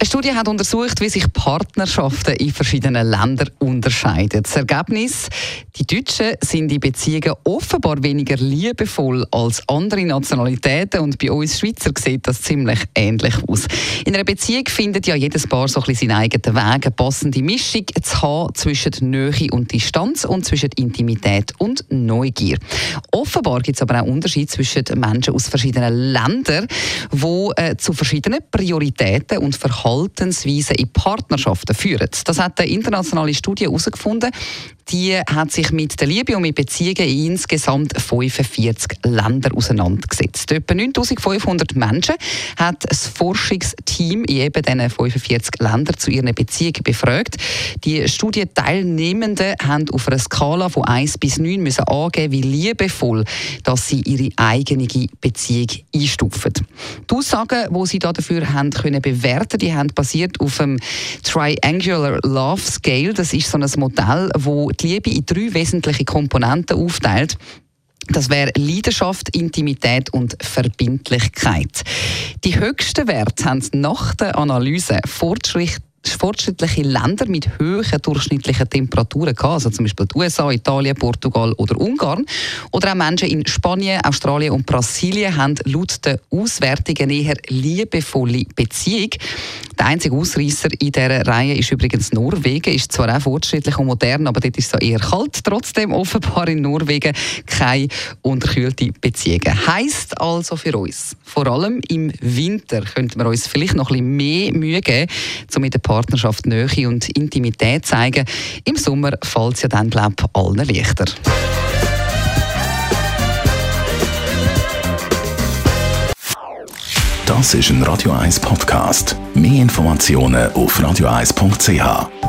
eine Studie hat untersucht, wie sich Partnerschaften in verschiedenen Ländern unterscheiden. Das Ergebnis, die Deutschen sind in Beziehungen offenbar weniger liebevoll als andere Nationalitäten und bei uns Schweizer sieht das ziemlich ähnlich aus. In einer Beziehung findet ja jedes Paar so ein bisschen seinen eigenen Weg, eine passende Mischung zu haben zwischen Nähe und Distanz und zwischen Intimität und Neugier. Offenbar gibt es aber auch Unterschiede zwischen Menschen aus verschiedenen Ländern, die äh, zu verschiedenen Prioritäten und Verhalten Verhaltensweisen in Partnerschaften führen. Das hat eine internationale Studie herausgefunden. Die hat sich mit der Liebe und mit Beziehungen in insgesamt 45 Ländern auseinandergesetzt. Etwa 9500 Menschen hat das Forschungsteam in eben diesen 45 Ländern zu ihren Beziehungen befragt. Die Studienteilnehmenden haben auf einer Skala von 1 bis 9 müssen angeben, wie liebevoll dass sie ihre eigene Beziehung einstufen. Die Aussagen, die sie dafür haben können bewerten, die haben basiert auf dem Triangular Love Scale. Das ist so ein Modell, wo die Liebe in drei wesentliche Komponenten aufteilt. Das wäre Leidenschaft, Intimität und Verbindlichkeit. Die höchsten Werte haben nach der Analyse Fortschritt fortschrittliche Länder mit hohen durchschnittlichen Temperaturen gehabt, also zum Beispiel die USA, Italien, Portugal oder Ungarn. Oder auch Menschen in Spanien, Australien und Brasilien haben laut der Auswertungen eher liebevolle Beziehung. Der einzige Ausreißer in dieser Reihe ist übrigens Norwegen. Ist zwar auch fortschrittlich und modern, aber dort ist es eher kalt. Trotzdem offenbar in Norwegen keine unterkühlte Beziehungen. Heißt also für uns, vor allem im Winter könnten wir uns vielleicht noch ein bisschen mehr Mühe geben, um mit der Partnerschaft Nähe und Intimität zeigen. Im Sommer fällt es ja dann, glaube ich, allen leichter. Das ist ein Radio 1 Podcast. Mehr Informationen auf radio1.ch.